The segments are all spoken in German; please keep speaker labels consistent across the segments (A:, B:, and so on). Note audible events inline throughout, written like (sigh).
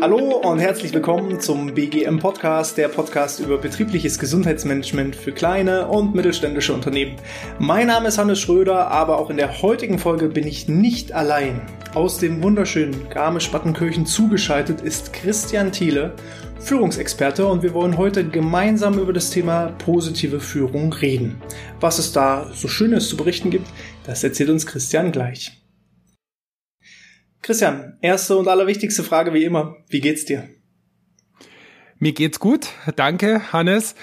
A: Hallo und herzlich willkommen zum BGM Podcast, der Podcast über betriebliches Gesundheitsmanagement für kleine und mittelständische Unternehmen. Mein Name ist Hannes Schröder, aber auch in der heutigen Folge bin ich nicht allein. Aus dem wunderschönen Garmisch-Battenkirchen zugeschaltet ist Christian Thiele, Führungsexperte und wir wollen heute gemeinsam über das Thema positive Führung reden. Was es da so Schönes zu berichten gibt, das erzählt uns Christian gleich. Christian, erste und allerwichtigste Frage wie immer. Wie geht's dir?
B: Mir geht's gut. Danke, Hannes.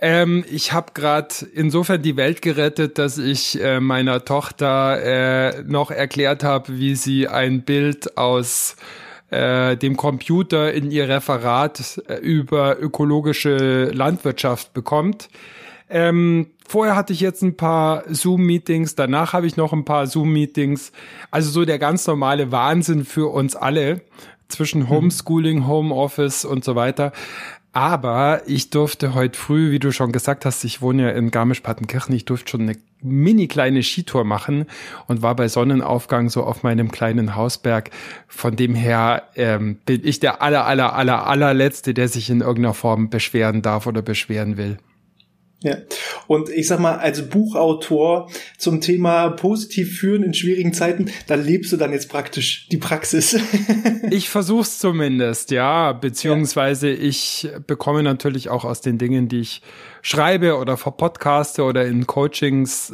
B: Ähm, ich habe gerade insofern die Welt gerettet, dass ich äh, meiner Tochter äh, noch erklärt habe, wie sie ein Bild aus äh, dem Computer in ihr Referat äh, über ökologische Landwirtschaft bekommt. Ähm, vorher hatte ich jetzt ein paar Zoom-Meetings, danach habe ich noch ein paar Zoom-Meetings. Also so der ganz normale Wahnsinn für uns alle zwischen mhm. Homeschooling, Homeoffice und so weiter. Aber ich durfte heute früh, wie du schon gesagt hast, ich wohne ja in Garmisch-Partenkirchen, ich durfte schon eine mini kleine Skitour machen und war bei Sonnenaufgang so auf meinem kleinen Hausberg. Von dem her ähm, bin ich der aller, aller, aller, allerletzte, der sich in irgendeiner Form beschweren darf oder beschweren will.
A: Ja. Und ich sag mal, als Buchautor zum Thema positiv führen in schwierigen Zeiten, da lebst du dann jetzt praktisch die Praxis. (laughs)
B: ich versuch's zumindest, ja. Beziehungsweise ja. ich bekomme natürlich auch aus den Dingen, die ich schreibe oder vor Podcaste oder in Coachings,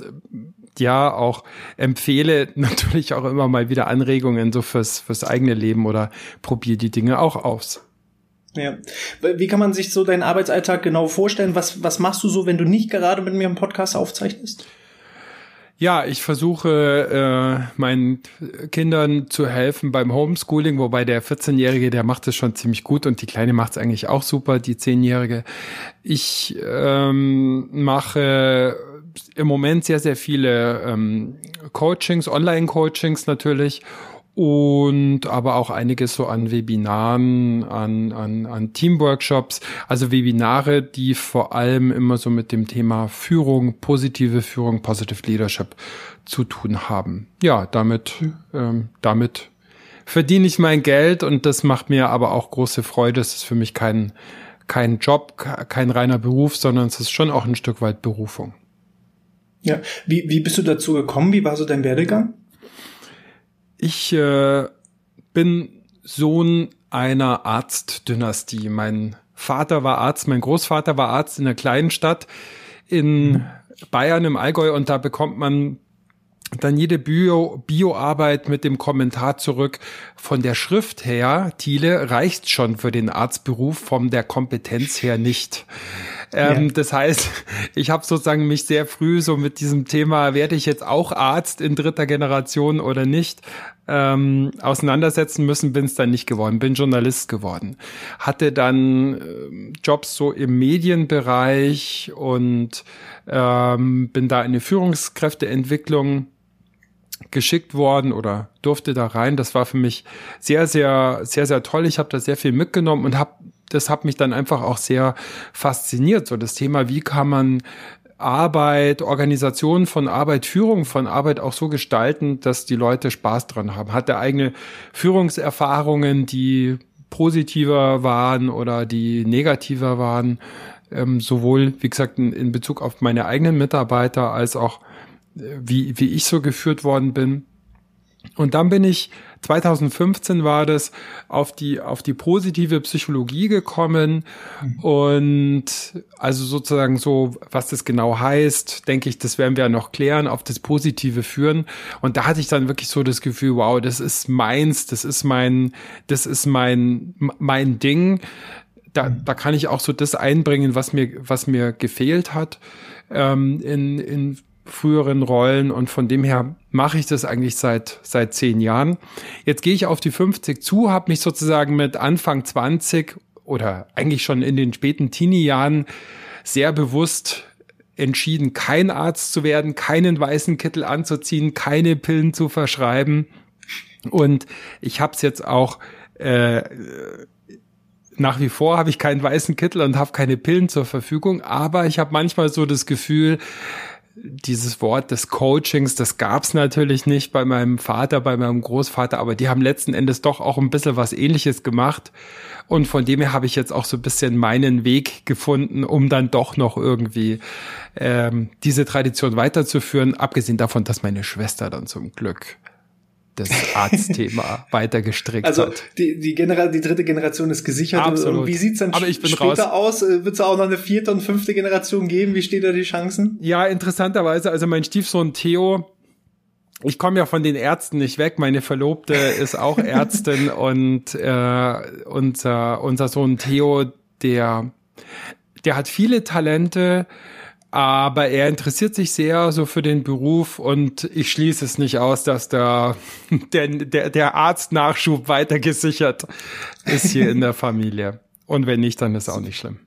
B: ja, auch empfehle, (laughs) natürlich auch immer mal wieder Anregungen so fürs, fürs eigene Leben oder probiere die Dinge auch aus.
A: Ja. Wie kann man sich so deinen Arbeitsalltag genau vorstellen? Was, was machst du so, wenn du nicht gerade mit mir einen Podcast aufzeichnest?
B: Ja, ich versuche äh, meinen Kindern zu helfen beim Homeschooling, wobei der 14-Jährige, der macht es schon ziemlich gut und die Kleine macht es eigentlich auch super, die 10-Jährige. Ich ähm, mache im Moment sehr, sehr viele ähm, Coachings, Online-Coachings natürlich und aber auch einiges so an Webinaren, an, an, an Teamworkshops, also Webinare, die vor allem immer so mit dem Thema Führung, positive Führung, Positive Leadership zu tun haben. Ja, damit, ähm, damit verdiene ich mein Geld und das macht mir aber auch große Freude. Es ist für mich kein, kein Job, kein reiner Beruf, sondern es ist schon auch ein Stück weit Berufung.
A: Ja, wie, wie bist du dazu gekommen? Wie war so dein Werdegang?
B: Ich äh, bin Sohn einer Arztdynastie. Mein Vater war Arzt, mein Großvater war Arzt in einer kleinen Stadt in Bayern im Allgäu und da bekommt man dann jede Bio, Bioarbeit mit dem Kommentar zurück. Von der Schrift her, Thiele, reicht schon für den Arztberuf, von der Kompetenz her nicht. Ähm, ja. Das heißt, (laughs) ich habe sozusagen mich sehr früh so mit diesem Thema, werde ich jetzt auch Arzt in dritter Generation oder nicht, ähm, auseinandersetzen müssen, bin es dann nicht geworden, bin Journalist geworden. Hatte dann äh, Jobs so im Medienbereich und ähm, bin da in die Führungskräfteentwicklung geschickt worden oder durfte da rein. Das war für mich sehr, sehr, sehr, sehr toll. Ich habe da sehr viel mitgenommen und habe das hat mich dann einfach auch sehr fasziniert. So das Thema, wie kann man Arbeit, Organisation von Arbeit, Führung von Arbeit auch so gestalten, dass die Leute Spaß dran haben. Hat er eigene Führungserfahrungen, die positiver waren oder die negativer waren, ähm, sowohl, wie gesagt, in, in Bezug auf meine eigenen Mitarbeiter als auch äh, wie, wie ich so geführt worden bin. Und dann bin ich 2015 war das auf die auf die positive Psychologie gekommen und also sozusagen so was das genau heißt, denke ich, das werden wir noch klären, auf das positive führen und da hatte ich dann wirklich so das Gefühl, wow, das ist meins, das ist mein das ist mein mein Ding. Da, da kann ich auch so das einbringen, was mir was mir gefehlt hat ähm, in in früheren Rollen und von dem her mache ich das eigentlich seit seit zehn Jahren. Jetzt gehe ich auf die 50 zu, habe mich sozusagen mit Anfang 20 oder eigentlich schon in den späten Teenie-Jahren sehr bewusst entschieden, kein Arzt zu werden, keinen weißen Kittel anzuziehen, keine Pillen zu verschreiben. Und ich habe es jetzt auch äh, nach wie vor habe ich keinen weißen Kittel und habe keine Pillen zur Verfügung, aber ich habe manchmal so das Gefühl, dieses Wort des Coachings, das gab's natürlich nicht bei meinem Vater, bei meinem Großvater, aber die haben letzten Endes doch auch ein bisschen was ähnliches gemacht. Und von dem her habe ich jetzt auch so ein bisschen meinen Weg gefunden, um dann doch noch irgendwie ähm, diese Tradition weiterzuführen, abgesehen davon, dass meine Schwester dann zum Glück das Arztthema (laughs) weiter gestrickt
A: also
B: hat.
A: die die, Genera die dritte Generation ist gesichert.
B: Absolut.
A: Und wie sieht's dann
B: Aber ich bin
A: später
B: raus.
A: aus? Äh, Wird es auch noch eine vierte und fünfte Generation geben? Wie steht da die Chancen?
B: Ja, interessanterweise, also mein Stiefsohn Theo, ich komme ja von den Ärzten nicht weg. Meine Verlobte (laughs) ist auch Ärztin und äh, unser, unser Sohn Theo, der, der hat viele Talente, aber er interessiert sich sehr so für den Beruf und ich schließe es nicht aus, dass (laughs) der, der, der, der Arztnachschub weiter gesichert ist hier in der Familie. Und wenn nicht, dann ist auch nicht schlimm.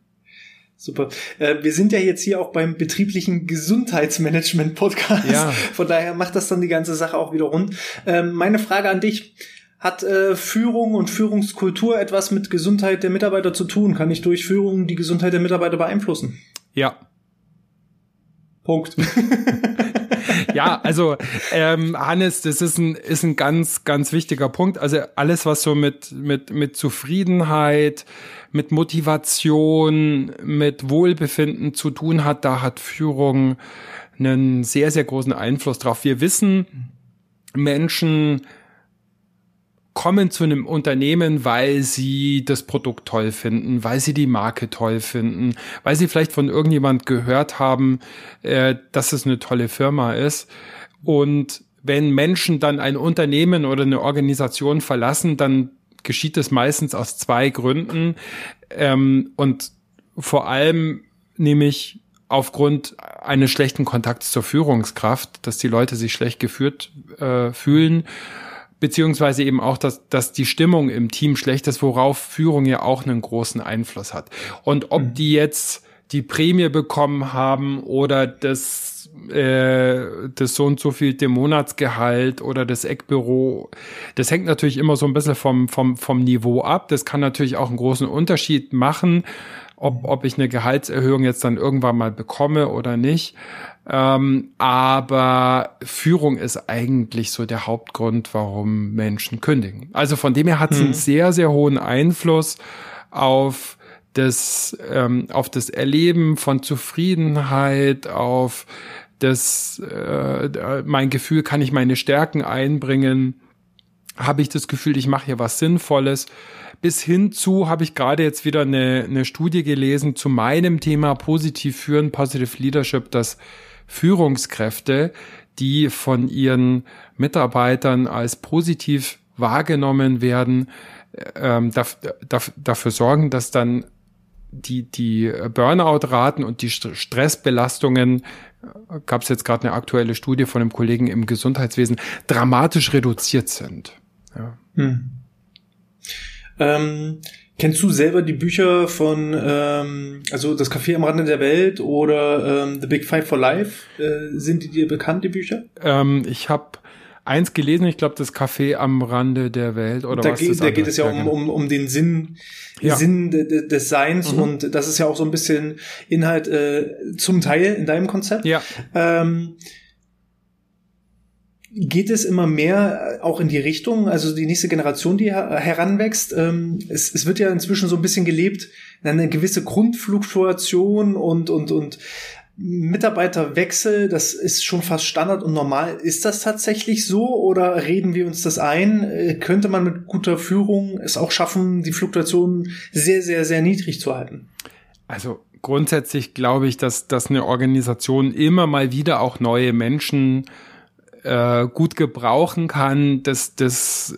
A: Super. Äh, wir sind ja jetzt hier auch beim betrieblichen Gesundheitsmanagement-Podcast.
B: Ja.
A: Von daher macht das dann die ganze Sache auch wieder rund. Ähm, meine Frage an dich. Hat äh, Führung und Führungskultur etwas mit Gesundheit der Mitarbeiter zu tun? Kann ich durch Führung die Gesundheit der Mitarbeiter beeinflussen?
B: Ja,
A: Punkt. (laughs)
B: ja, also ähm, Hannes, das ist ein ist ein ganz ganz wichtiger Punkt. Also alles, was so mit mit mit Zufriedenheit, mit Motivation, mit Wohlbefinden zu tun hat, da hat Führung einen sehr sehr großen Einfluss drauf. Wir wissen, Menschen kommen zu einem Unternehmen, weil sie das Produkt toll finden, weil sie die Marke toll finden, weil sie vielleicht von irgendjemand gehört haben, äh, dass es eine tolle Firma ist. Und wenn Menschen dann ein Unternehmen oder eine Organisation verlassen, dann geschieht es meistens aus zwei Gründen. Ähm, und vor allem nämlich aufgrund eines schlechten Kontakts zur Führungskraft, dass die Leute sich schlecht geführt äh, fühlen beziehungsweise eben auch, dass, dass die Stimmung im Team schlecht ist, worauf Führung ja auch einen großen Einfluss hat. Und ob die jetzt die Prämie bekommen haben oder das, äh, das so und so viel dem Monatsgehalt oder das Eckbüro, das hängt natürlich immer so ein bisschen vom, vom, vom Niveau ab. Das kann natürlich auch einen großen Unterschied machen, ob, ob ich eine Gehaltserhöhung jetzt dann irgendwann mal bekomme oder nicht. Ähm, aber Führung ist eigentlich so der Hauptgrund, warum Menschen kündigen. Also von dem her hat es einen sehr, sehr hohen Einfluss auf das, ähm, auf das Erleben von Zufriedenheit, auf das, äh, mein Gefühl, kann ich meine Stärken einbringen, habe ich das Gefühl, ich mache hier was Sinnvolles. Bis hin zu habe ich gerade jetzt wieder eine, eine Studie gelesen zu meinem Thema positiv führen, Positive Leadership, dass Führungskräfte, die von ihren Mitarbeitern als positiv wahrgenommen werden, ähm, dafür sorgen, dass dann die, die Burnout-Raten und die Stressbelastungen, äh, gab es jetzt gerade eine aktuelle Studie von einem Kollegen im Gesundheitswesen, dramatisch reduziert sind. Ja. Hm.
A: Ähm, kennst du selber die Bücher von, ähm, also das Café am Rande der Welt oder ähm, The Big Five for Life? Äh, sind die dir bekannt, die Bücher?
B: Ähm, ich habe eins gelesen, ich glaube, das Café am Rande der Welt oder
A: da
B: was
A: geht, Da geht es ja um, um, um den Sinn, ja. Sinn de, des Seins mhm. und das ist ja auch so ein bisschen Inhalt äh, zum Teil in deinem Konzept.
B: Ja.
A: Ähm, geht es immer mehr auch in die Richtung, also die nächste Generation, die heranwächst. Ähm, es, es wird ja inzwischen so ein bisschen gelebt, eine gewisse Grundfluktuation und, und, und Mitarbeiterwechsel, das ist schon fast Standard und normal. Ist das tatsächlich so oder reden wir uns das ein? Äh, könnte man mit guter Führung es auch schaffen, die Fluktuation sehr, sehr, sehr niedrig zu halten?
B: Also grundsätzlich glaube ich, dass, dass eine Organisation immer mal wieder auch neue Menschen äh, gut gebrauchen kann, das, das,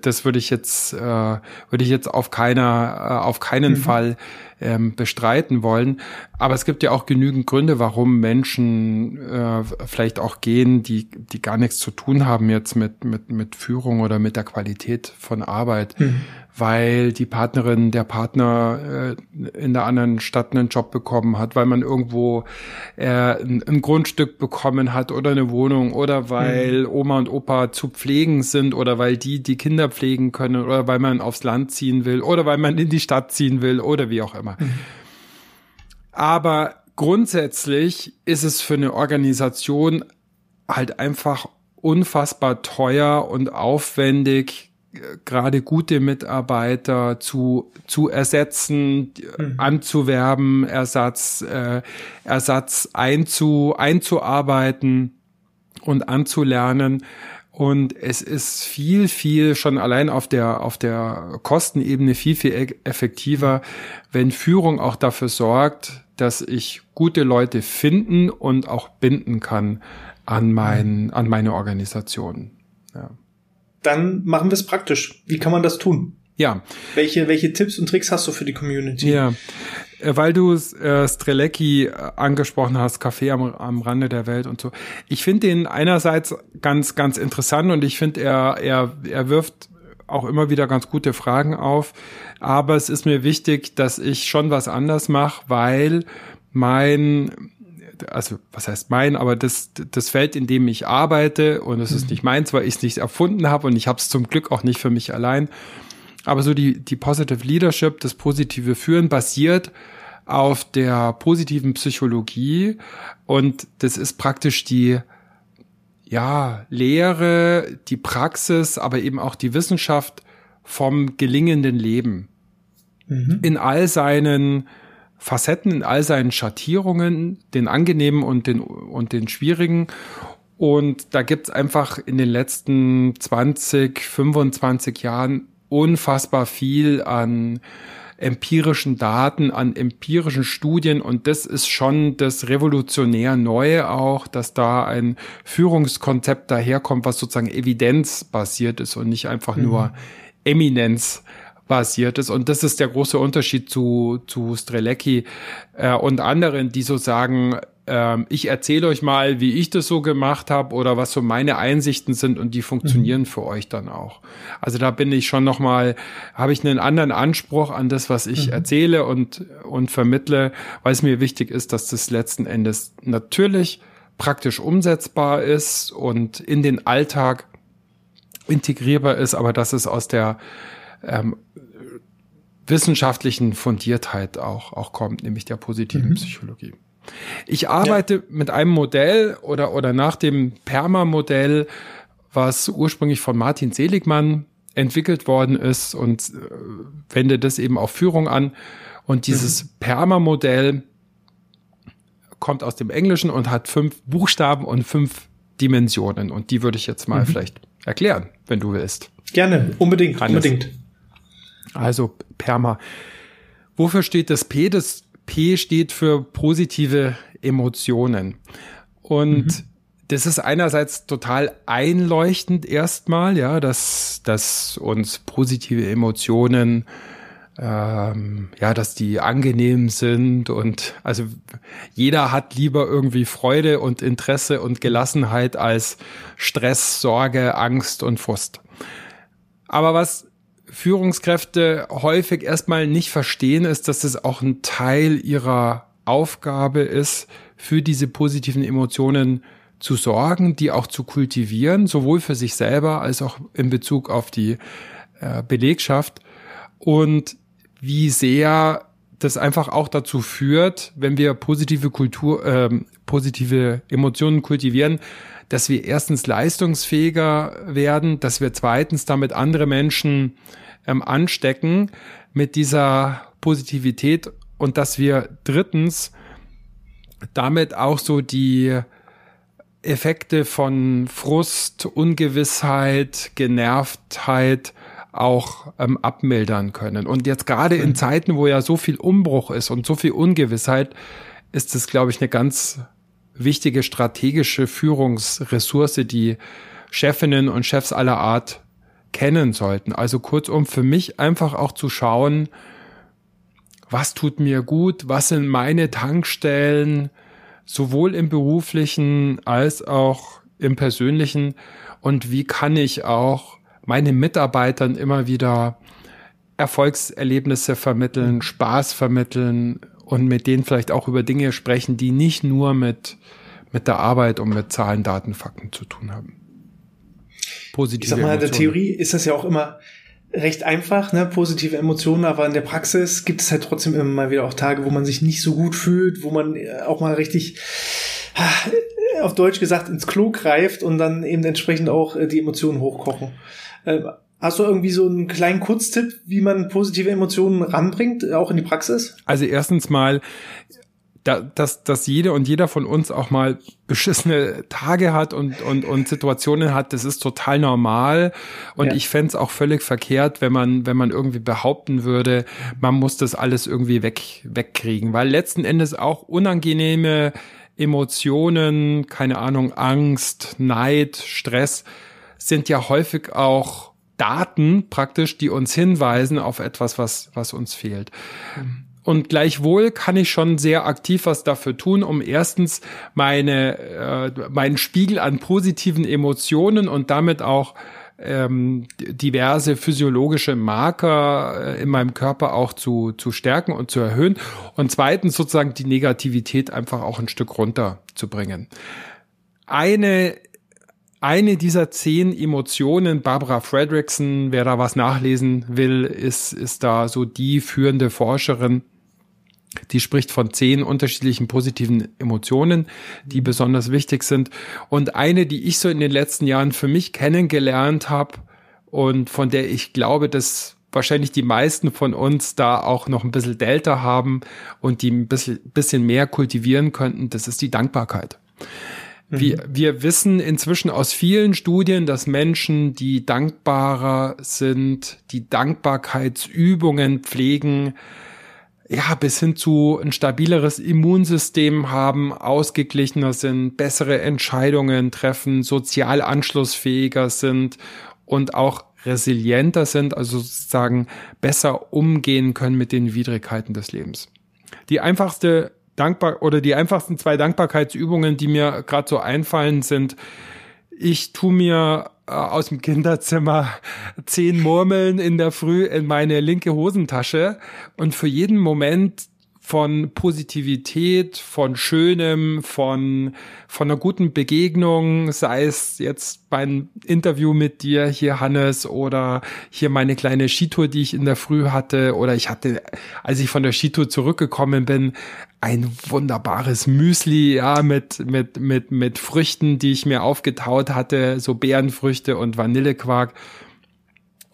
B: das würde ich jetzt, äh, würde ich jetzt auf keiner, äh, auf keinen mhm. Fall ähm, bestreiten wollen. Aber es gibt ja auch genügend Gründe, warum Menschen äh, vielleicht auch gehen, die, die gar nichts zu tun haben jetzt mit, mit, mit Führung oder mit der Qualität von Arbeit. Mhm weil die Partnerin, der Partner äh, in der anderen Stadt einen Job bekommen hat, weil man irgendwo äh, ein, ein Grundstück bekommen hat oder eine Wohnung oder weil mhm. Oma und Opa zu pflegen sind oder weil die die Kinder pflegen können oder weil man aufs Land ziehen will oder weil man in die Stadt ziehen will oder wie auch immer. Mhm. Aber grundsätzlich ist es für eine Organisation halt einfach unfassbar teuer und aufwendig, gerade gute Mitarbeiter zu, zu ersetzen, mhm. anzuwerben, Ersatz, äh, Ersatz einzu, einzuarbeiten und anzulernen. Und es ist viel, viel schon allein auf der, auf der Kostenebene viel, viel e-, effektiver, wenn Führung auch dafür sorgt, dass ich gute Leute finden und auch binden kann an mein, an meine Organisation. Ja.
A: Dann machen wir es praktisch. Wie kann man das tun?
B: Ja.
A: Welche, welche Tipps und Tricks hast du für die Community?
B: Ja. Äh, weil du äh, Strelecki äh, angesprochen hast, Café am, am Rande der Welt und so. Ich finde den einerseits ganz, ganz interessant und ich finde, er, er, er wirft auch immer wieder ganz gute Fragen auf. Aber es ist mir wichtig, dass ich schon was anders mache, weil mein also was heißt mein, aber das, das Feld, in dem ich arbeite, und es mhm. ist nicht meins, weil ich es nicht erfunden habe und ich habe es zum Glück auch nicht für mich allein. Aber so die, die Positive Leadership, das positive Führen basiert auf der positiven Psychologie und das ist praktisch die, ja, Lehre, die Praxis, aber eben auch die Wissenschaft vom gelingenden Leben. Mhm. In all seinen Facetten, in all seinen Schattierungen, den angenehmen und den, und den schwierigen. Und da gibt's einfach in den letzten 20, 25 Jahren unfassbar viel an empirischen Daten, an empirischen Studien und das ist schon das revolutionär Neue auch, dass da ein Führungskonzept daherkommt, was sozusagen evidenzbasiert ist und nicht einfach mhm. nur Eminenz basiert ist. Und das ist der große Unterschied zu, zu Strelecki äh, und anderen, die so sagen, äh, ich erzähle euch mal, wie ich das so gemacht habe oder was so meine Einsichten sind und die funktionieren mhm. für euch dann auch. Also da bin ich schon noch mal, habe ich einen anderen Anspruch an das, was ich mhm. erzähle und, und vermittle, weil es mir wichtig ist, dass das letzten Endes natürlich praktisch umsetzbar ist und in den Alltag integrierbar ist, aber dass es aus der ähm, wissenschaftlichen Fundiertheit auch, auch kommt, nämlich der positiven mhm. Psychologie. Ich arbeite ja. mit einem Modell oder, oder nach dem PERMA-Modell, was ursprünglich von Martin Seligmann entwickelt worden ist und äh, wende das eben auf Führung an. Und dieses mhm. PERMA-Modell kommt aus dem Englischen und hat fünf Buchstaben und fünf Dimensionen. Und die würde ich jetzt mal mhm. vielleicht erklären, wenn du willst.
A: Gerne, unbedingt, Hannes. unbedingt.
B: Also Perma. Wofür steht das P? Das P steht für positive Emotionen. Und mhm. das ist einerseits total einleuchtend erstmal, ja, dass, dass uns positive Emotionen ähm, ja, dass die angenehm sind und also jeder hat lieber irgendwie Freude und Interesse und Gelassenheit als Stress, Sorge, Angst und Frust. Aber was Führungskräfte häufig erstmal nicht verstehen, ist, dass es auch ein Teil ihrer Aufgabe ist, für diese positiven Emotionen zu sorgen, die auch zu kultivieren, sowohl für sich selber als auch in Bezug auf die äh, Belegschaft. Und wie sehr das einfach auch dazu führt, wenn wir positive Kultur, äh, positive Emotionen kultivieren, dass wir erstens leistungsfähiger werden, dass wir zweitens damit andere Menschen ähm, anstecken mit dieser Positivität und dass wir drittens damit auch so die Effekte von Frust, Ungewissheit, Genervtheit auch ähm, abmildern können. Und jetzt gerade in. Zeiten, wo ja so viel Umbruch ist und so viel Ungewissheit, ist es, glaube ich, eine ganz wichtige strategische Führungsressource, die Chefinnen und Chefs aller Art kennen sollten. Also kurzum, für mich einfach auch zu schauen, was tut mir gut, was sind meine Tankstellen, sowohl im beruflichen als auch im persönlichen und wie kann ich auch meinen Mitarbeitern immer wieder Erfolgserlebnisse vermitteln, Spaß vermitteln und mit denen vielleicht auch über Dinge sprechen, die nicht nur mit, mit der Arbeit und mit Zahlen, Daten, Fakten zu tun haben.
A: Positive Ich sag mal, in der Theorie ist das ja auch immer recht einfach, ne, positive Emotionen, aber in der Praxis gibt es halt trotzdem immer mal wieder auch Tage, wo man sich nicht so gut fühlt, wo man äh, auch mal richtig äh, auf Deutsch gesagt ins Klo greift und dann eben entsprechend auch äh, die Emotionen hochkochen. Hast du irgendwie so einen kleinen Kurztipp, wie man positive Emotionen ranbringt, auch in die Praxis?
B: Also erstens mal, da, dass, dass jeder und jeder von uns auch mal beschissene Tage hat und, und, und Situationen hat, das ist total normal. Und ja. ich fände es auch völlig verkehrt, wenn man, wenn man irgendwie behaupten würde, man muss das alles irgendwie weg, wegkriegen. Weil letzten Endes auch unangenehme Emotionen, keine Ahnung, Angst, Neid, Stress sind ja häufig auch Daten praktisch, die uns hinweisen auf etwas, was, was uns fehlt. Und gleichwohl kann ich schon sehr aktiv was dafür tun, um erstens meine, äh, meinen Spiegel an positiven Emotionen und damit auch ähm, diverse physiologische Marker äh, in meinem Körper auch zu, zu stärken und zu erhöhen. Und zweitens sozusagen die Negativität einfach auch ein Stück runterzubringen. Eine eine dieser zehn Emotionen, Barbara Fredrickson, wer da was nachlesen will, ist, ist da so die führende Forscherin die spricht von zehn unterschiedlichen positiven Emotionen, die besonders wichtig sind. Und eine, die ich so in den letzten Jahren für mich kennengelernt habe und von der ich glaube, dass wahrscheinlich die meisten von uns da auch noch ein bisschen Delta haben und die ein bisschen, bisschen mehr kultivieren könnten, das ist die Dankbarkeit. Mhm. Wir, wir wissen inzwischen aus vielen Studien, dass Menschen, die dankbarer sind, die Dankbarkeitsübungen pflegen, ja, bis hin zu ein stabileres Immunsystem haben, ausgeglichener sind, bessere Entscheidungen treffen, sozial anschlussfähiger sind und auch resilienter sind, also sozusagen besser umgehen können mit den Widrigkeiten des Lebens. Die einfachste dankbar oder die einfachsten zwei Dankbarkeitsübungen, die mir gerade so einfallen, sind ich tu mir äh, aus dem Kinderzimmer zehn Murmeln in der Früh in meine linke Hosentasche und für jeden Moment von Positivität, von Schönem, von, von einer guten Begegnung, sei es jetzt beim Interview mit dir hier, Hannes, oder hier meine kleine Skitour, die ich in der Früh hatte, oder ich hatte, als ich von der Skitour zurückgekommen bin, ein wunderbares Müsli, ja, mit, mit, mit, mit Früchten, die ich mir aufgetaut hatte, so Beerenfrüchte und Vanillequark.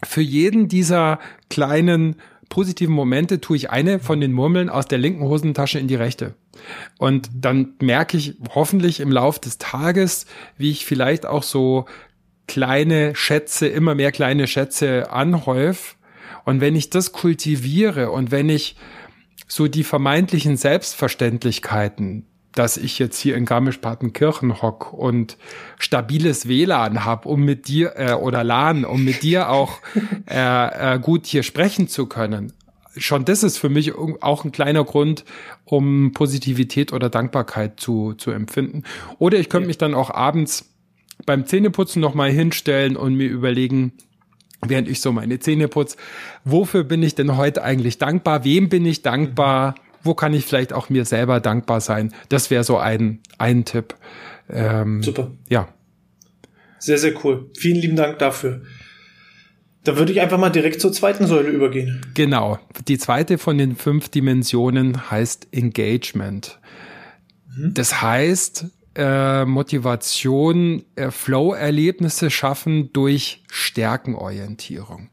B: Für jeden dieser kleinen positiven Momente tue ich eine von den Murmeln aus der linken Hosentasche in die rechte. Und dann merke ich hoffentlich im Lauf des Tages, wie ich vielleicht auch so kleine Schätze, immer mehr kleine Schätze anhäuf. Und wenn ich das kultiviere und wenn ich so die vermeintlichen Selbstverständlichkeiten, dass ich jetzt hier in Garmisch-Partenkirchen hock und stabiles WLAN hab, um mit dir äh, oder LAN, um mit dir auch (laughs) äh, äh, gut hier sprechen zu können. Schon das ist für mich auch ein kleiner Grund, um Positivität oder Dankbarkeit zu, zu empfinden. Oder ich könnte mich dann auch abends beim Zähneputzen nochmal hinstellen und mir überlegen, während ich so meine Zähne putze, wofür bin ich denn heute eigentlich dankbar? Wem bin ich dankbar? Wo kann ich vielleicht auch mir selber dankbar sein? Das wäre so ein, ein Tipp.
A: Ähm, Super.
B: Ja.
A: Sehr, sehr cool. Vielen lieben Dank dafür. Da würde ich einfach mal direkt zur zweiten Säule übergehen.
B: Genau. Die zweite von den fünf Dimensionen heißt Engagement. Mhm. Das heißt, äh, Motivation, äh, Flow-Erlebnisse schaffen durch Stärkenorientierung.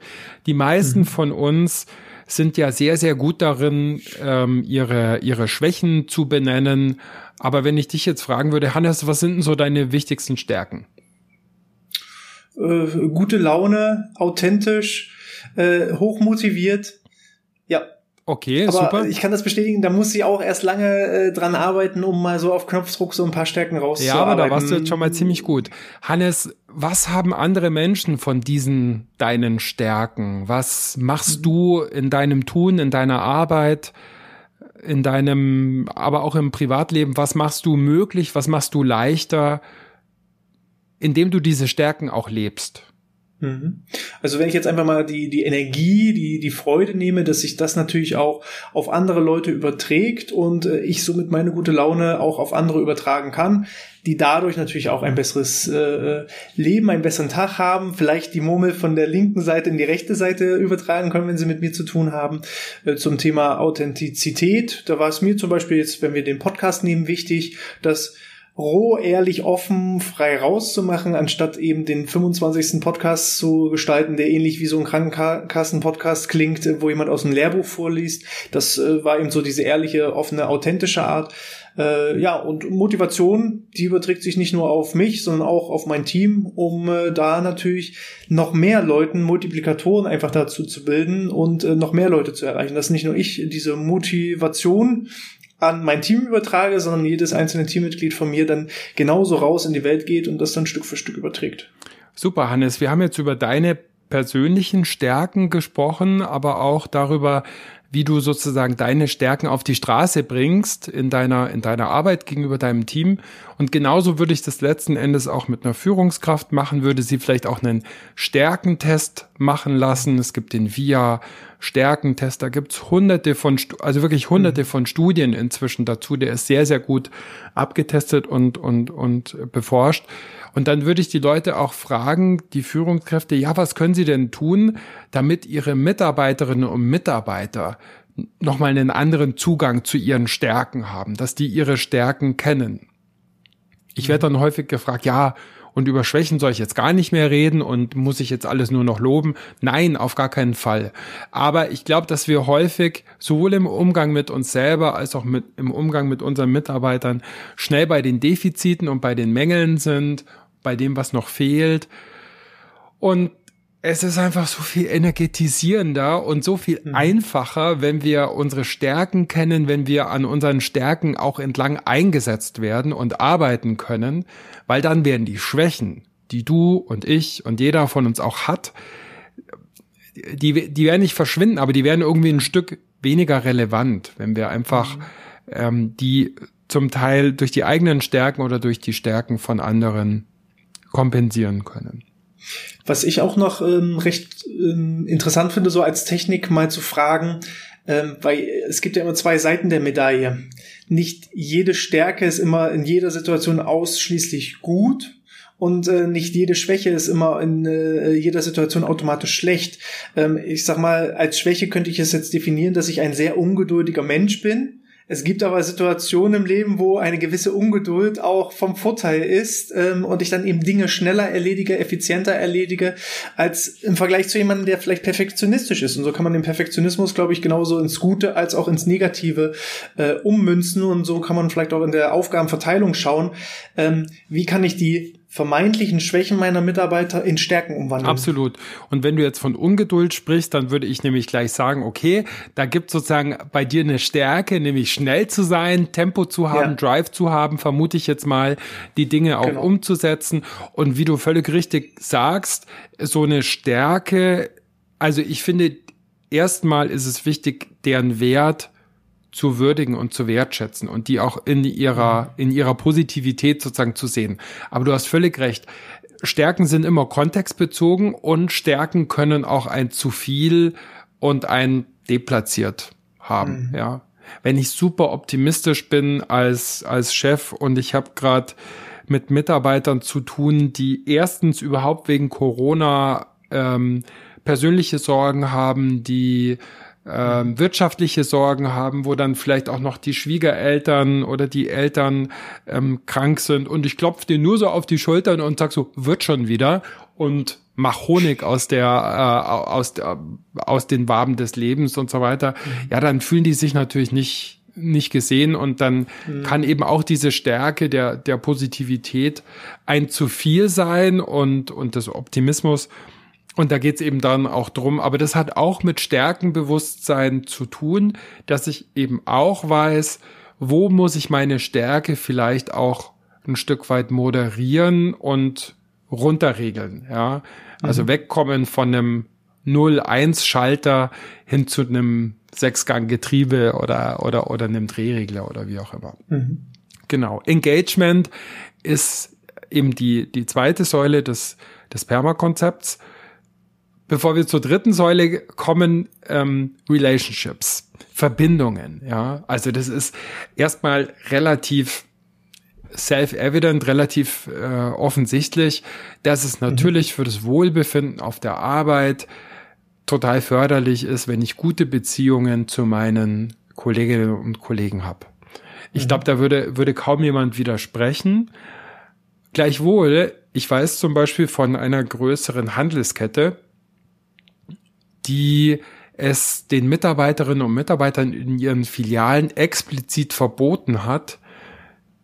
B: Die meisten mhm. von uns sind ja sehr, sehr gut darin, ähm, ihre, ihre Schwächen zu benennen. Aber wenn ich dich jetzt fragen würde, Hannes, was sind denn so deine wichtigsten Stärken?
A: Äh, gute Laune, authentisch, äh, hochmotiviert.
B: Okay,
A: Aber
B: super.
A: Ich kann das bestätigen, da muss ich auch erst lange äh, dran arbeiten, um mal so auf Knopfdruck so ein paar Stärken rauszuarbeiten. Ja, aber
B: da warst du jetzt schon mal ziemlich gut. Hannes, was haben andere Menschen von diesen deinen Stärken? Was machst du in deinem Tun, in deiner Arbeit, in deinem, aber auch im Privatleben? Was machst du möglich? Was machst du leichter, indem du diese Stärken auch lebst?
A: Mhm. Also wenn ich jetzt einfach mal die, die Energie, die, die Freude nehme, dass sich das natürlich auch auf andere Leute überträgt und äh, ich somit meine gute Laune auch auf andere übertragen kann, die dadurch natürlich auch ein besseres äh, Leben, einen besseren Tag haben, vielleicht die Murmel von der linken Seite in die rechte Seite übertragen können, wenn sie mit mir zu tun haben. Äh, zum Thema Authentizität, da war es mir zum Beispiel jetzt, wenn wir den Podcast nehmen, wichtig, dass roh, ehrlich, offen, frei rauszumachen, anstatt eben den 25. Podcast zu gestalten, der ähnlich wie so ein Krankenkassen-Podcast klingt, wo jemand aus dem Lehrbuch vorliest. Das äh, war eben so diese ehrliche, offene, authentische Art. Äh, ja, und Motivation, die überträgt sich nicht nur auf mich, sondern auch auf mein Team, um äh, da natürlich noch mehr Leuten, Multiplikatoren einfach dazu zu bilden und äh, noch mehr Leute zu erreichen. Dass nicht nur ich diese Motivation an mein Team übertrage, sondern jedes einzelne Teammitglied von mir dann genauso raus in die Welt geht und das dann Stück für Stück überträgt.
B: Super, Hannes. Wir haben jetzt über deine persönlichen Stärken gesprochen, aber auch darüber, wie du sozusagen deine Stärken auf die Straße bringst in deiner, in deiner Arbeit gegenüber deinem Team. Und genauso würde ich das letzten Endes auch mit einer Führungskraft machen, würde sie vielleicht auch einen Stärkentest machen lassen. Es gibt den VIA Stärkentest, da gibt's hunderte von, also wirklich hunderte mhm. von Studien inzwischen dazu. Der ist sehr, sehr gut abgetestet und, und, und beforscht. Und dann würde ich die Leute auch fragen, die Führungskräfte, ja, was können sie denn tun, damit ihre Mitarbeiterinnen und Mitarbeiter nochmal einen anderen Zugang zu ihren Stärken haben, dass die ihre Stärken kennen. Ich werde dann häufig gefragt, ja, und über Schwächen soll ich jetzt gar nicht mehr reden und muss ich jetzt alles nur noch loben? Nein, auf gar keinen Fall. Aber ich glaube, dass wir häufig sowohl im Umgang mit uns selber als auch mit, im Umgang mit unseren Mitarbeitern schnell bei den Defiziten und bei den Mängeln sind bei dem, was noch fehlt. Und es ist einfach so viel energetisierender und so viel mhm. einfacher, wenn wir unsere Stärken kennen, wenn wir an unseren Stärken auch entlang eingesetzt werden und arbeiten können, weil dann werden die Schwächen, die du und ich und jeder von uns auch hat, die, die werden nicht verschwinden, aber die werden irgendwie ein Stück weniger relevant, wenn wir einfach mhm. ähm, die zum Teil durch die eigenen Stärken oder durch die Stärken von anderen kompensieren können.
A: Was ich auch noch ähm, recht ähm, interessant finde, so als Technik mal zu fragen, ähm, weil es gibt ja immer zwei Seiten der Medaille. Nicht jede Stärke ist immer in jeder Situation ausschließlich gut und äh, nicht jede Schwäche ist immer in äh, jeder Situation automatisch schlecht. Ähm, ich sag mal, als Schwäche könnte ich es jetzt definieren, dass ich ein sehr ungeduldiger Mensch bin es gibt aber Situationen im Leben, wo eine gewisse Ungeduld auch vom Vorteil ist ähm, und ich dann eben Dinge schneller erledige, effizienter erledige, als im Vergleich zu jemandem, der vielleicht perfektionistisch ist. Und so kann man den Perfektionismus, glaube ich, genauso ins Gute als auch ins Negative äh, ummünzen. Und so kann man vielleicht auch in der Aufgabenverteilung schauen, ähm, wie kann ich die vermeintlichen Schwächen meiner Mitarbeiter in Stärken umwandeln.
B: Absolut. Und wenn du jetzt von Ungeduld sprichst, dann würde ich nämlich gleich sagen, okay, da gibt sozusagen bei dir eine Stärke, nämlich schnell zu sein, Tempo zu haben, ja. Drive zu haben, vermute ich jetzt mal, die Dinge auch genau. umzusetzen. Und wie du völlig richtig sagst, so eine Stärke, also ich finde, erstmal ist es wichtig, deren Wert zu würdigen und zu wertschätzen und die auch in ihrer, in ihrer Positivität sozusagen zu sehen. Aber du hast völlig recht. Stärken sind immer kontextbezogen und Stärken können auch ein zu viel und ein deplatziert haben, mhm. ja. Wenn ich super optimistisch bin als, als Chef und ich habe gerade mit Mitarbeitern zu tun, die erstens überhaupt wegen Corona ähm, persönliche Sorgen haben, die ähm, wirtschaftliche Sorgen haben, wo dann vielleicht auch noch die Schwiegereltern oder die Eltern ähm, krank sind. Und ich klopfe dir nur so auf die Schultern und sag so, wird schon wieder. Und mach Honig aus der äh, aus der, aus den Waben des Lebens und so weiter. Ja, dann fühlen die sich natürlich nicht nicht gesehen. Und dann mhm. kann eben auch diese Stärke der der Positivität ein zu viel sein und und des Optimismus und da geht's eben dann auch drum, aber das hat auch mit Stärkenbewusstsein zu tun, dass ich eben auch weiß, wo muss ich meine Stärke vielleicht auch ein Stück weit moderieren und runterregeln, ja. Also mhm. wegkommen von einem 0-1-Schalter hin zu einem Sechsgang-Getriebe oder, oder, oder einem Drehregler oder wie auch immer. Mhm. Genau. Engagement ist eben die, die zweite Säule des, des Perma-Konzepts. Bevor wir zur dritten Säule kommen, ähm, Relationships, Verbindungen, ja. Also das ist erstmal relativ self-evident, relativ äh, offensichtlich, dass es natürlich mhm. für das Wohlbefinden auf der Arbeit total förderlich ist, wenn ich gute Beziehungen zu meinen Kolleginnen und Kollegen habe. Ich mhm. glaube, da würde, würde kaum jemand widersprechen. Gleichwohl, ich weiß zum Beispiel von einer größeren Handelskette, die es den Mitarbeiterinnen und Mitarbeitern in ihren Filialen explizit verboten hat,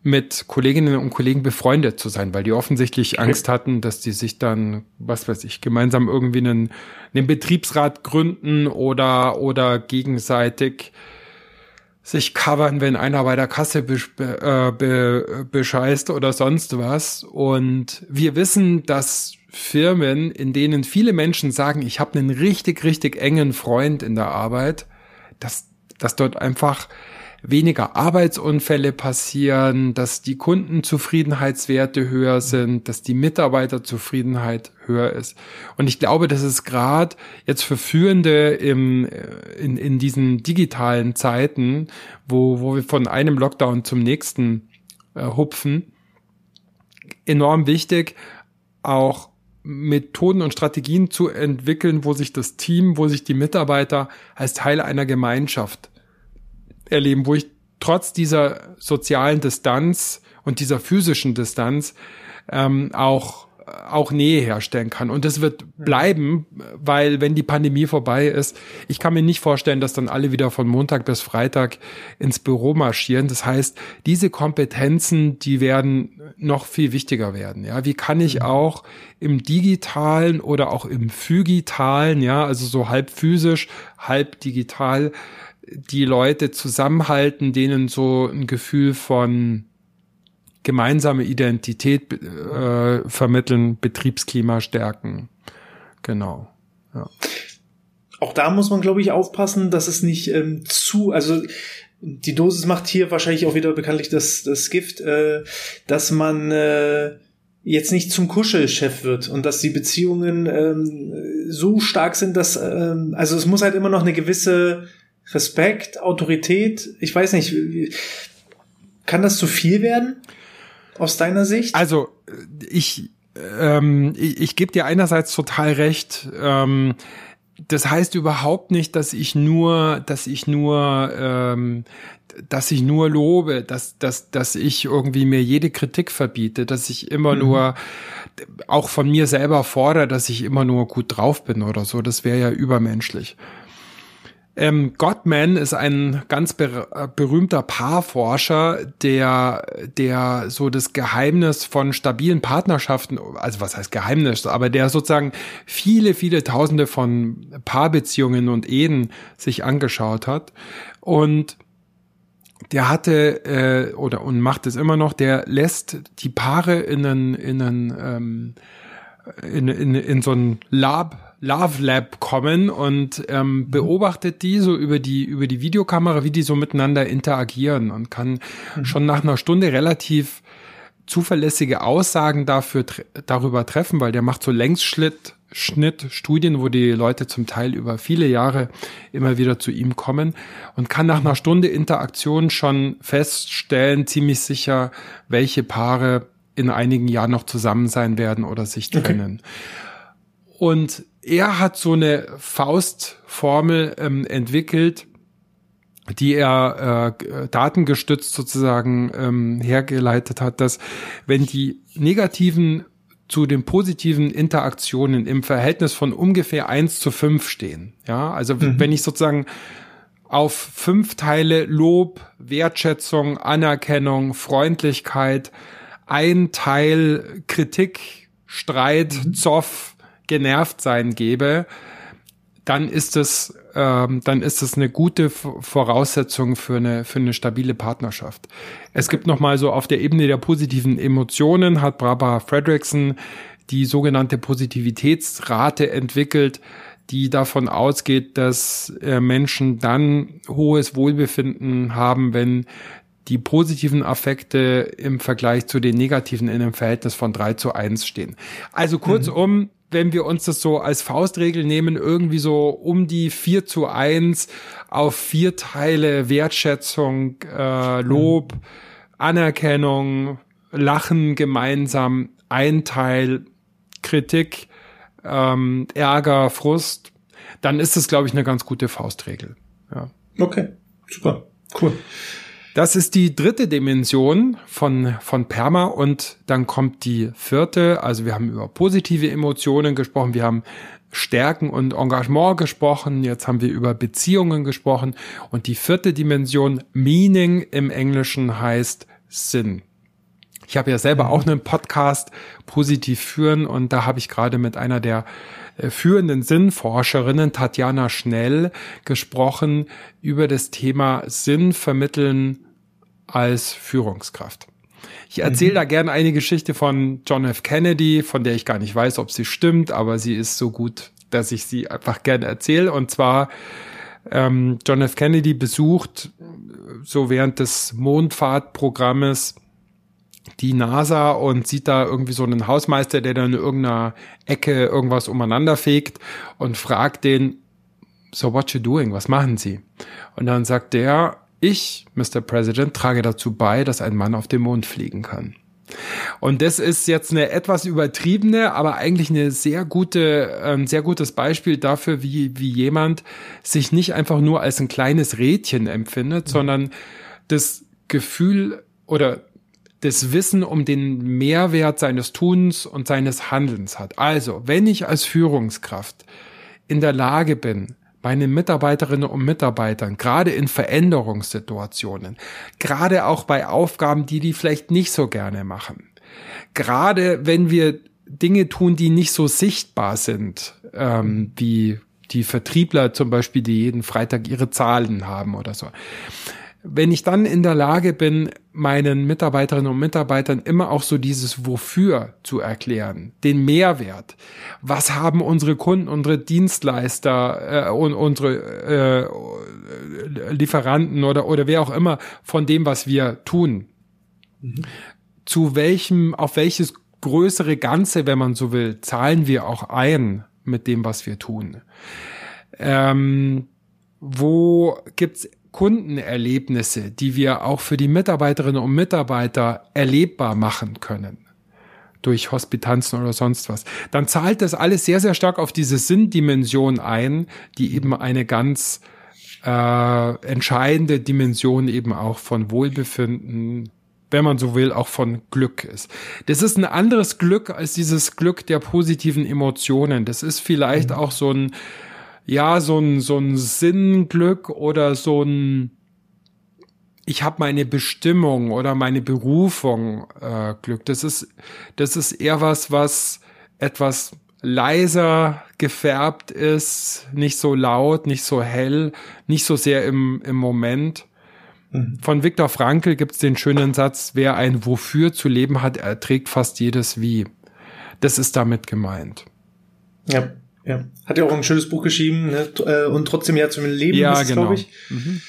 B: mit Kolleginnen und Kollegen befreundet zu sein, weil die offensichtlich Angst hatten, dass die sich dann, was weiß ich, gemeinsam irgendwie einen, einen Betriebsrat gründen oder, oder gegenseitig sich covern, wenn einer bei der Kasse be, äh, be, bescheißt oder sonst was. Und wir wissen, dass Firmen, in denen viele Menschen sagen, ich habe einen richtig, richtig engen Freund in der Arbeit, dass, dass dort einfach weniger Arbeitsunfälle passieren, dass die Kundenzufriedenheitswerte höher sind, dass die Mitarbeiterzufriedenheit höher ist. Und ich glaube, das ist gerade jetzt für Führende im, äh, in, in diesen digitalen Zeiten, wo, wo wir von einem Lockdown zum nächsten äh, hupfen, enorm wichtig, auch Methoden und Strategien zu entwickeln, wo sich das Team, wo sich die Mitarbeiter als Teil einer Gemeinschaft erleben, wo ich trotz dieser sozialen Distanz und dieser physischen Distanz ähm, auch auch Nähe herstellen kann. Und das wird bleiben, weil wenn die Pandemie vorbei ist, ich kann mir nicht vorstellen, dass dann alle wieder von Montag bis Freitag ins Büro marschieren. Das heißt, diese Kompetenzen, die werden noch viel wichtiger werden. Ja, wie kann ich mhm. auch im digitalen oder auch im phygitalen, ja, also so halb physisch, halb digital, die Leute zusammenhalten, denen so ein Gefühl von gemeinsame Identität äh, vermitteln, Betriebsklima stärken. Genau. Ja.
A: Auch da muss man, glaube ich, aufpassen, dass es nicht ähm, zu, also die Dosis macht hier wahrscheinlich auch wieder bekanntlich das, das Gift, äh, dass man äh, jetzt nicht zum Kuschelchef wird und dass die Beziehungen ähm, so stark sind, dass ähm, also es muss halt immer noch eine gewisse Respekt, Autorität, ich weiß nicht, kann das zu viel werden aus deiner Sicht?
B: Also ich ähm, ich, ich gebe dir einerseits total recht. Ähm, das heißt überhaupt nicht, dass ich nur, dass ich nur, ähm, dass ich nur lobe, dass, dass, dass ich irgendwie mir jede Kritik verbiete, dass ich immer mhm. nur auch von mir selber fordere, dass ich immer nur gut drauf bin oder so. Das wäre ja übermenschlich. Ähm, Gottman ist ein ganz ber äh, berühmter Paarforscher, der, der so das Geheimnis von stabilen Partnerschaften, also was heißt Geheimnis, aber der sozusagen viele, viele Tausende von Paarbeziehungen und Ehen sich angeschaut hat. Und der hatte äh, oder und macht es immer noch, der lässt die Paare in einen, in einen ähm, in, in, in so ein Lab Love Lab kommen und ähm, mhm. beobachtet die so über die über die Videokamera, wie die so miteinander interagieren und kann mhm. schon nach einer Stunde relativ zuverlässige Aussagen dafür darüber treffen, weil der macht so Längsschnitt Schnitt Studien, wo die Leute zum Teil über viele Jahre immer wieder zu ihm kommen und kann nach einer Stunde Interaktion schon feststellen, ziemlich sicher, welche Paare in einigen Jahren noch zusammen sein werden oder sich trennen. Okay. Und er hat so eine Faustformel ähm, entwickelt, die er äh, datengestützt sozusagen ähm, hergeleitet hat, dass wenn die negativen zu den positiven Interaktionen im Verhältnis von ungefähr eins zu fünf stehen. Ja, also mhm. wenn ich sozusagen auf fünf Teile Lob, Wertschätzung, Anerkennung, Freundlichkeit, ein Teil Kritik, Streit, mhm. Zoff, genervt sein gebe, dann ist es ähm, dann ist es eine gute Voraussetzung für eine für eine stabile Partnerschaft. Es gibt noch mal so auf der Ebene der positiven Emotionen hat Barbara Fredrickson die sogenannte Positivitätsrate entwickelt, die davon ausgeht, dass äh, Menschen dann hohes Wohlbefinden haben, wenn die positiven Affekte im Vergleich zu den negativen in einem Verhältnis von drei zu eins stehen. Also kurzum, mhm wenn wir uns das so als Faustregel nehmen, irgendwie so um die 4 zu 1 auf vier Teile Wertschätzung, äh, Lob, mhm. Anerkennung, Lachen gemeinsam, ein Teil Kritik, ähm, Ärger, Frust, dann ist es, glaube ich, eine ganz gute Faustregel. Ja.
A: Okay, super, cool.
B: Das ist die dritte Dimension von, von Perma und dann kommt die vierte. Also wir haben über positive Emotionen gesprochen, wir haben Stärken und Engagement gesprochen, jetzt haben wir über Beziehungen gesprochen und die vierte Dimension, Meaning im Englischen heißt Sinn. Ich habe ja selber auch einen Podcast positiv führen und da habe ich gerade mit einer der äh, führenden Sinnforscherinnen, Tatjana Schnell, gesprochen über das Thema Sinn vermitteln als Führungskraft. Ich erzähle mhm. da gerne eine Geschichte von John F. Kennedy, von der ich gar nicht weiß, ob sie stimmt, aber sie ist so gut, dass ich sie einfach gerne erzähle. Und zwar ähm, John F. Kennedy besucht so während des Mondfahrtprogrammes die NASA und sieht da irgendwie so einen Hausmeister, der dann in irgendeiner Ecke irgendwas umeinander fegt und fragt den, so what you doing? Was machen Sie? Und dann sagt der, ich, Mr. President, trage dazu bei, dass ein Mann auf dem Mond fliegen kann. Und das ist jetzt eine etwas übertriebene, aber eigentlich eine sehr gute, ein sehr gutes Beispiel dafür, wie, wie jemand sich nicht einfach nur als ein kleines Rädchen empfindet, mhm. sondern das Gefühl oder das Wissen um den Mehrwert seines Tuns und seines Handelns hat. Also, wenn ich als Führungskraft in der Lage bin, meinen Mitarbeiterinnen und Mitarbeitern, gerade in Veränderungssituationen, gerade auch bei Aufgaben, die die vielleicht nicht so gerne machen, gerade wenn wir Dinge tun, die nicht so sichtbar sind, ähm, wie die Vertriebler zum Beispiel, die jeden Freitag ihre Zahlen haben oder so wenn ich dann in der Lage bin, meinen Mitarbeiterinnen und Mitarbeitern immer auch so dieses Wofür zu erklären, den Mehrwert. Was haben unsere Kunden, unsere Dienstleister äh, und unsere äh, Lieferanten oder, oder wer auch immer von dem, was wir tun? Mhm. Zu welchem, auf welches größere Ganze, wenn man so will, zahlen wir auch ein mit dem, was wir tun? Ähm, wo gibt's Kundenerlebnisse, die wir auch für die Mitarbeiterinnen und Mitarbeiter erlebbar machen können durch Hospitanzen oder sonst was, dann zahlt das alles sehr, sehr stark auf diese Sinndimension ein, die eben eine ganz äh, entscheidende Dimension eben auch von Wohlbefinden, wenn man so will, auch von Glück ist. Das ist ein anderes Glück als dieses Glück der positiven Emotionen. Das ist vielleicht mhm. auch so ein ja, so ein, so ein Sinnglück oder so ein, ich habe meine Bestimmung oder meine Berufung äh, Glück. Das ist, das ist eher was, was etwas leiser gefärbt ist, nicht so laut, nicht so hell, nicht so sehr im, im Moment. Mhm. Von Viktor Frankl gibt's den schönen Satz, wer ein Wofür zu leben hat, erträgt fast jedes Wie. Das ist damit gemeint.
A: Ja. Ja. Hat ja auch ein schönes Buch geschrieben, ne? Äh, und trotzdem ja zum Leben,
B: ja, ist, genau. glaube ich. Mhm.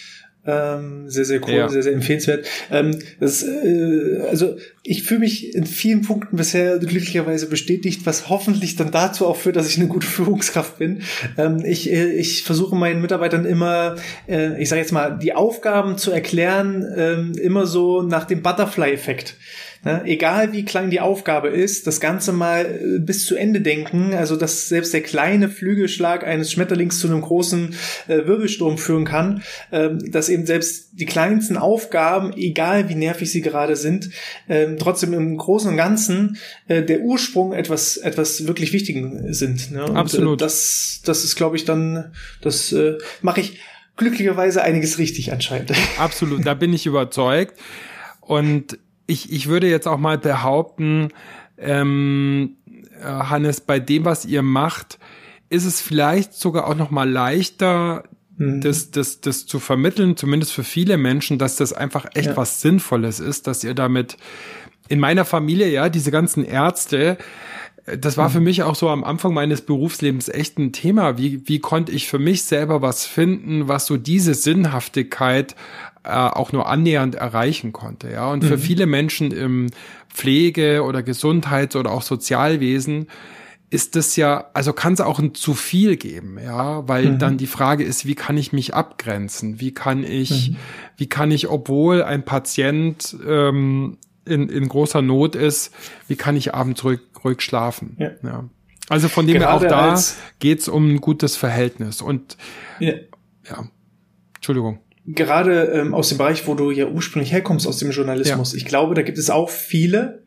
A: Ähm, sehr, sehr cool, ja. sehr, sehr empfehlenswert. Ähm, das, äh, also ich fühle mich in vielen Punkten bisher glücklicherweise bestätigt, was hoffentlich dann dazu auch führt, dass ich eine gute (laughs) Führungskraft bin. Ähm, ich, äh, ich versuche meinen Mitarbeitern immer, äh, ich sage jetzt mal, die Aufgaben zu erklären, äh, immer so nach dem Butterfly-Effekt. Ne? Egal wie klein die Aufgabe ist, das Ganze mal äh, bis zu Ende denken, also dass selbst der kleine Flügelschlag eines Schmetterlings zu einem großen äh, Wirbelsturm führen kann, ähm, dass eben selbst die kleinsten Aufgaben, egal wie nervig sie gerade sind, ähm, trotzdem im Großen und Ganzen äh, der Ursprung etwas, etwas wirklich Wichtigen sind. Ne? Und,
B: äh, Absolut.
A: Äh, das, das ist, glaube ich, dann, das äh, mache ich glücklicherweise einiges richtig anscheinend.
B: Absolut, da bin ich überzeugt. Und ich, ich würde jetzt auch mal behaupten, ähm, äh, Hannes, bei dem, was ihr macht, ist es vielleicht sogar auch noch mal leichter, mhm. das, das, das zu vermitteln, zumindest für viele Menschen, dass das einfach echt ja. was Sinnvolles ist, dass ihr damit in meiner Familie, ja, diese ganzen Ärzte, äh, das war für mhm. mich auch so am Anfang meines Berufslebens echt ein Thema. Wie, wie konnte ich für mich selber was finden, was so diese Sinnhaftigkeit äh, auch nur annähernd erreichen konnte. Ja, und mhm. für viele Menschen im Pflege- oder Gesundheits- oder auch Sozialwesen ist das ja, also kann es auch ein zu viel geben, ja, weil mhm. dann die Frage ist, wie kann ich mich abgrenzen? Wie kann ich, mhm. wie kann ich, obwohl ein Patient ähm, in, in großer Not ist, wie kann ich abends ruhig, ruhig schlafen? Ja. ja. Also von dem her auch da geht's um ein gutes Verhältnis und ja, ja. Entschuldigung
A: gerade ähm, aus dem Bereich, wo du ja ursprünglich herkommst, aus dem Journalismus, ja. ich glaube, da gibt es auch viele,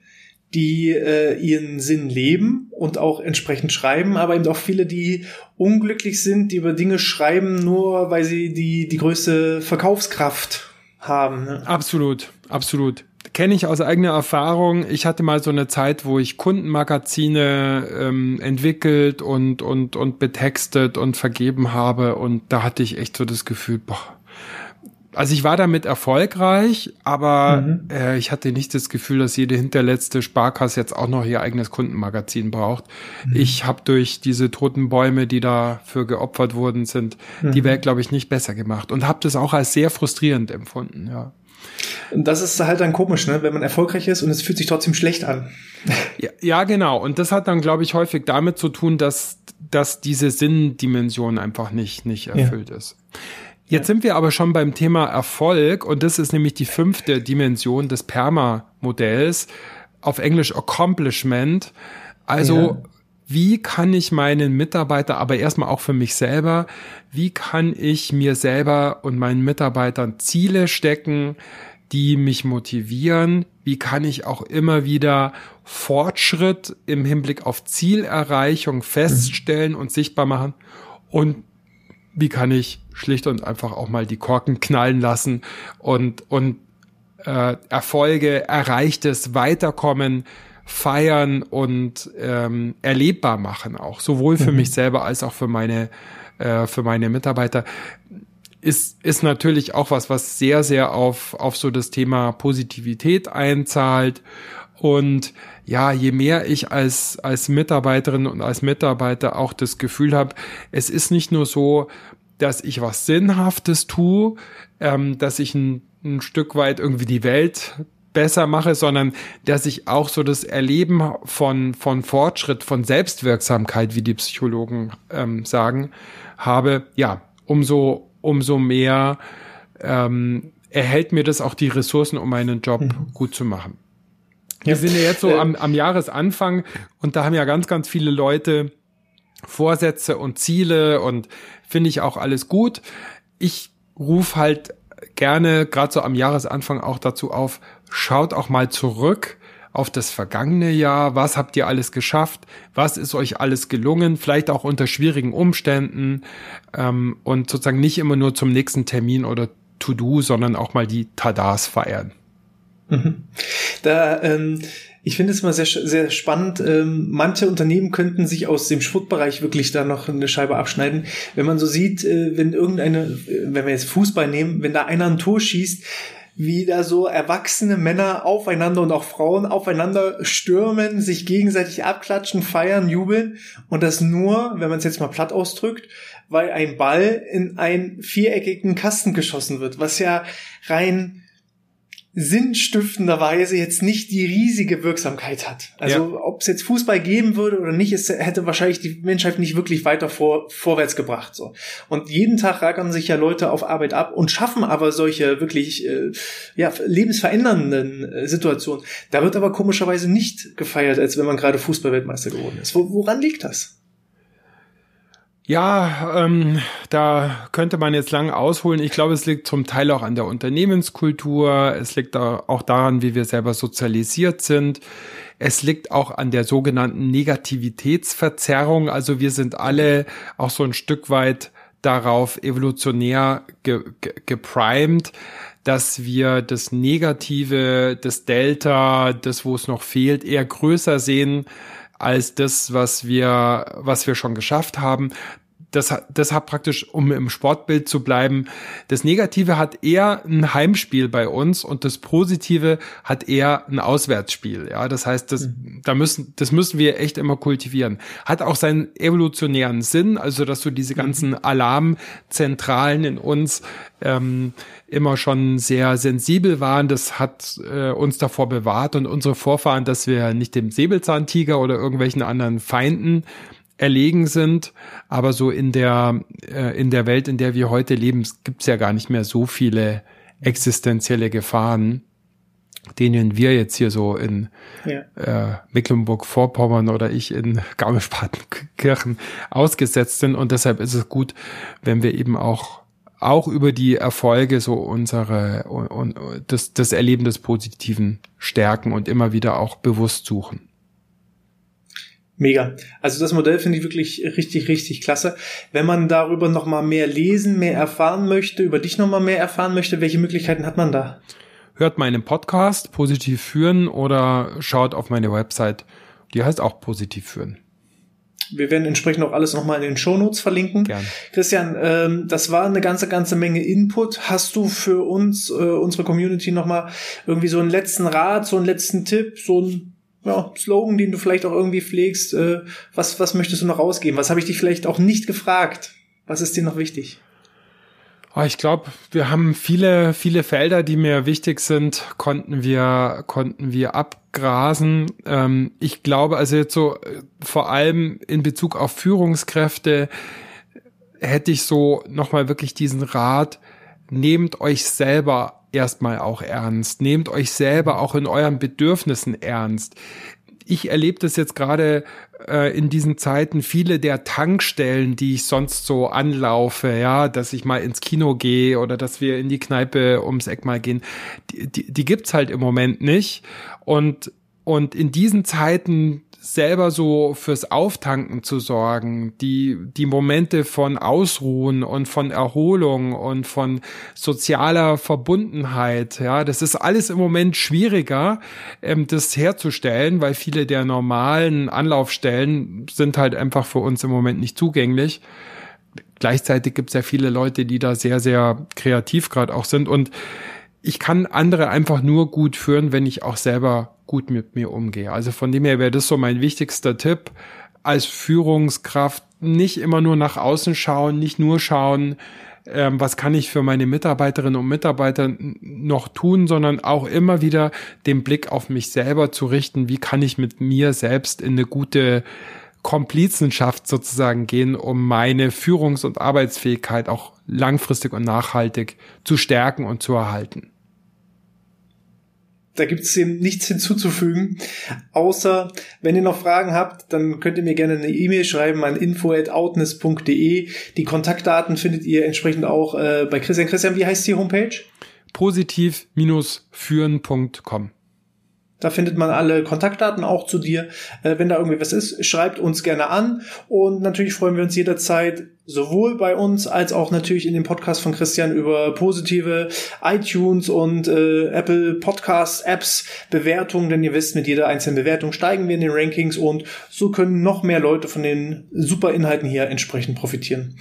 A: die äh, ihren Sinn leben und auch entsprechend schreiben, aber eben auch viele, die unglücklich sind, die über Dinge schreiben, nur weil sie die, die größte Verkaufskraft haben. Ne?
B: Absolut, absolut. Kenne ich aus eigener Erfahrung. Ich hatte mal so eine Zeit, wo ich Kundenmagazine ähm, entwickelt und, und, und betextet und vergeben habe und da hatte ich echt so das Gefühl, boah, also ich war damit erfolgreich, aber mhm. äh, ich hatte nicht das Gefühl, dass jede hinterletzte Sparkasse jetzt auch noch ihr eigenes Kundenmagazin braucht. Mhm. Ich habe durch diese toten Bäume, die dafür geopfert wurden, sind mhm. die Welt, glaube ich, nicht besser gemacht und habe das auch als sehr frustrierend empfunden. Ja.
A: Und das ist halt dann komisch, ne? wenn man erfolgreich ist und es fühlt sich trotzdem schlecht an.
B: Ja, ja genau. Und das hat dann, glaube ich, häufig damit zu tun, dass, dass diese Sinndimension einfach nicht, nicht erfüllt ja. ist. Jetzt sind wir aber schon beim Thema Erfolg und das ist nämlich die fünfte Dimension des PERMA-Modells, auf Englisch Accomplishment. Also ja. wie kann ich meinen Mitarbeiter, aber erstmal auch für mich selber, wie kann ich mir selber und meinen Mitarbeitern Ziele stecken, die mich motivieren? Wie kann ich auch immer wieder Fortschritt im Hinblick auf Zielerreichung feststellen und sichtbar machen? Und wie kann ich schlicht und einfach auch mal die Korken knallen lassen und, und äh, Erfolge, Erreichtes, Weiterkommen feiern und ähm, erlebbar machen, auch sowohl für mhm. mich selber als auch für meine, äh, für meine Mitarbeiter ist, ist natürlich auch was, was sehr, sehr auf, auf so das Thema Positivität einzahlt. Und ja, je mehr ich als, als Mitarbeiterin und als Mitarbeiter auch das Gefühl habe, es ist nicht nur so, dass ich was Sinnhaftes tue, ähm, dass ich ein, ein Stück weit irgendwie die Welt besser mache, sondern dass ich auch so das Erleben von, von Fortschritt, von Selbstwirksamkeit, wie die Psychologen ähm, sagen, habe, ja, umso, umso mehr ähm, erhält mir das auch die Ressourcen, um meinen Job mhm. gut zu machen. Wir sind ja jetzt so am, am Jahresanfang und da haben ja ganz, ganz viele Leute Vorsätze und Ziele und finde ich auch alles gut. Ich rufe halt gerne gerade so am Jahresanfang auch dazu auf, schaut auch mal zurück auf das vergangene Jahr. Was habt ihr alles geschafft? Was ist euch alles gelungen? Vielleicht auch unter schwierigen Umständen ähm, und sozusagen nicht immer nur zum nächsten Termin oder To-Do, sondern auch mal die Tadas feiern.
A: Mhm. Da ähm, ich finde es immer sehr, sehr spannend. Ähm, manche Unternehmen könnten sich aus dem Sportbereich wirklich da noch eine Scheibe abschneiden. Wenn man so sieht, äh, wenn irgendeine, äh, wenn wir jetzt Fußball nehmen, wenn da einer ein Tor schießt, wie da so erwachsene Männer aufeinander und auch Frauen aufeinander stürmen, sich gegenseitig abklatschen, feiern, jubeln und das nur, wenn man es jetzt mal platt ausdrückt, weil ein Ball in einen viereckigen Kasten geschossen wird, was ja rein sinnstiftenderweise jetzt nicht die riesige Wirksamkeit hat. Also ja. ob es jetzt Fußball geben würde oder nicht, es hätte wahrscheinlich die Menschheit nicht wirklich weiter vor, vorwärts gebracht. So. Und jeden Tag rackern sich ja Leute auf Arbeit ab und schaffen aber solche wirklich äh, ja, lebensverändernden äh, Situationen. Da wird aber komischerweise nicht gefeiert, als wenn man gerade Fußballweltmeister geworden ist. Wo, woran liegt das?
B: Ja, ähm, da könnte man jetzt lang ausholen. Ich glaube, es liegt zum Teil auch an der Unternehmenskultur. Es liegt auch daran, wie wir selber sozialisiert sind. Es liegt auch an der sogenannten Negativitätsverzerrung. Also wir sind alle auch so ein Stück weit darauf evolutionär ge ge geprimed, dass wir das Negative, das Delta, das, wo es noch fehlt, eher größer sehen als das, was wir, was wir schon geschafft haben. Das, das hat praktisch, um im Sportbild zu bleiben, das Negative hat eher ein Heimspiel bei uns und das Positive hat eher ein Auswärtsspiel. Ja, das heißt, das, mhm. da müssen, das müssen wir echt immer kultivieren. Hat auch seinen evolutionären Sinn, also dass so diese mhm. ganzen Alarmzentralen in uns ähm, immer schon sehr sensibel waren. Das hat äh, uns davor bewahrt und unsere Vorfahren, dass wir nicht dem Säbelzahntiger oder irgendwelchen anderen Feinden erlegen sind. Aber so in der, äh, in der Welt, in der wir heute leben, gibt es ja gar nicht mehr so viele existenzielle Gefahren, denen wir jetzt hier so in ja. äh, Mecklenburg-Vorpommern oder ich in Garmisch-Partenkirchen ausgesetzt sind. Und deshalb ist es gut, wenn wir eben auch auch über die Erfolge so unsere und, und das, das Erleben des Positiven stärken und immer wieder auch bewusst suchen.
A: Mega. Also das Modell finde ich wirklich richtig, richtig klasse. Wenn man darüber noch mal mehr lesen, mehr erfahren möchte, über dich noch mal mehr erfahren möchte, welche Möglichkeiten hat man da?
B: Hört meinen Podcast Positiv führen oder schaut auf meine Website. Die heißt auch Positiv führen.
A: Wir werden entsprechend auch alles nochmal in den Shownotes verlinken. Gern. Christian, ähm, das war eine ganze, ganze Menge Input. Hast du für uns, äh, unsere Community nochmal irgendwie so einen letzten Rat, so einen letzten Tipp, so ein ja, Slogan, den du vielleicht auch irgendwie pflegst. Äh, was, was möchtest du noch rausgeben? Was habe ich dich vielleicht auch nicht gefragt? Was ist dir noch wichtig?
B: Oh, ich glaube, wir haben viele, viele Felder, die mir wichtig sind, konnten wir, konnten wir abgrasen. Ähm, ich glaube, also jetzt so äh, vor allem in Bezug auf Führungskräfte hätte ich so nochmal wirklich diesen Rat, nehmt euch selber erstmal auch ernst. Nehmt euch selber auch in euren Bedürfnissen ernst. Ich erlebe das jetzt gerade äh, in diesen Zeiten viele der Tankstellen, die ich sonst so anlaufe, ja, dass ich mal ins Kino gehe oder dass wir in die Kneipe ums Eck mal gehen, die, die, die gibt's halt im Moment nicht. Und, und in diesen Zeiten selber so fürs Auftanken zu sorgen, die, die Momente von Ausruhen und von Erholung und von sozialer Verbundenheit, ja, das ist alles im Moment schwieriger, ähm, das herzustellen, weil viele der normalen Anlaufstellen sind halt einfach für uns im Moment nicht zugänglich. Gleichzeitig gibt es ja viele Leute, die da sehr, sehr kreativ gerade auch sind und ich kann andere einfach nur gut führen, wenn ich auch selber gut mit mir umgehe. Also von dem her wäre das so mein wichtigster Tipp als Führungskraft. Nicht immer nur nach außen schauen, nicht nur schauen, ähm, was kann ich für meine Mitarbeiterinnen und Mitarbeiter noch tun, sondern auch immer wieder den Blick auf mich selber zu richten, wie kann ich mit mir selbst in eine gute Komplizenschaft sozusagen gehen, um meine Führungs- und Arbeitsfähigkeit auch langfristig und nachhaltig zu stärken und zu erhalten
A: da gibt es nichts hinzuzufügen, außer wenn ihr noch Fragen habt, dann könnt ihr mir gerne eine E-Mail schreiben an info@outness.de. Die Kontaktdaten findet ihr entsprechend auch äh, bei Christian. Christian, wie heißt die Homepage?
B: positiv-führen.com.
A: Da findet man alle Kontaktdaten auch zu dir. Äh, wenn da irgendwie was ist, schreibt uns gerne an. Und natürlich freuen wir uns jederzeit sowohl bei uns als auch natürlich in dem Podcast von Christian über positive iTunes und äh, Apple Podcast Apps Bewertungen, denn ihr wisst, mit jeder einzelnen Bewertung steigen wir in den Rankings und so können noch mehr Leute von den super Inhalten hier entsprechend profitieren.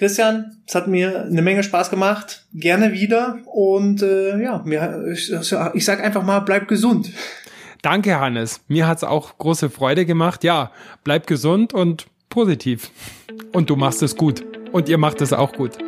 A: Christian, es hat mir eine Menge Spaß gemacht. Gerne wieder. Und äh, ja, ich, ich sag einfach mal, bleib gesund.
B: Danke, Hannes. Mir hat's auch große Freude gemacht. Ja, bleib gesund und positiv. Und du machst es gut. Und ihr macht es auch gut.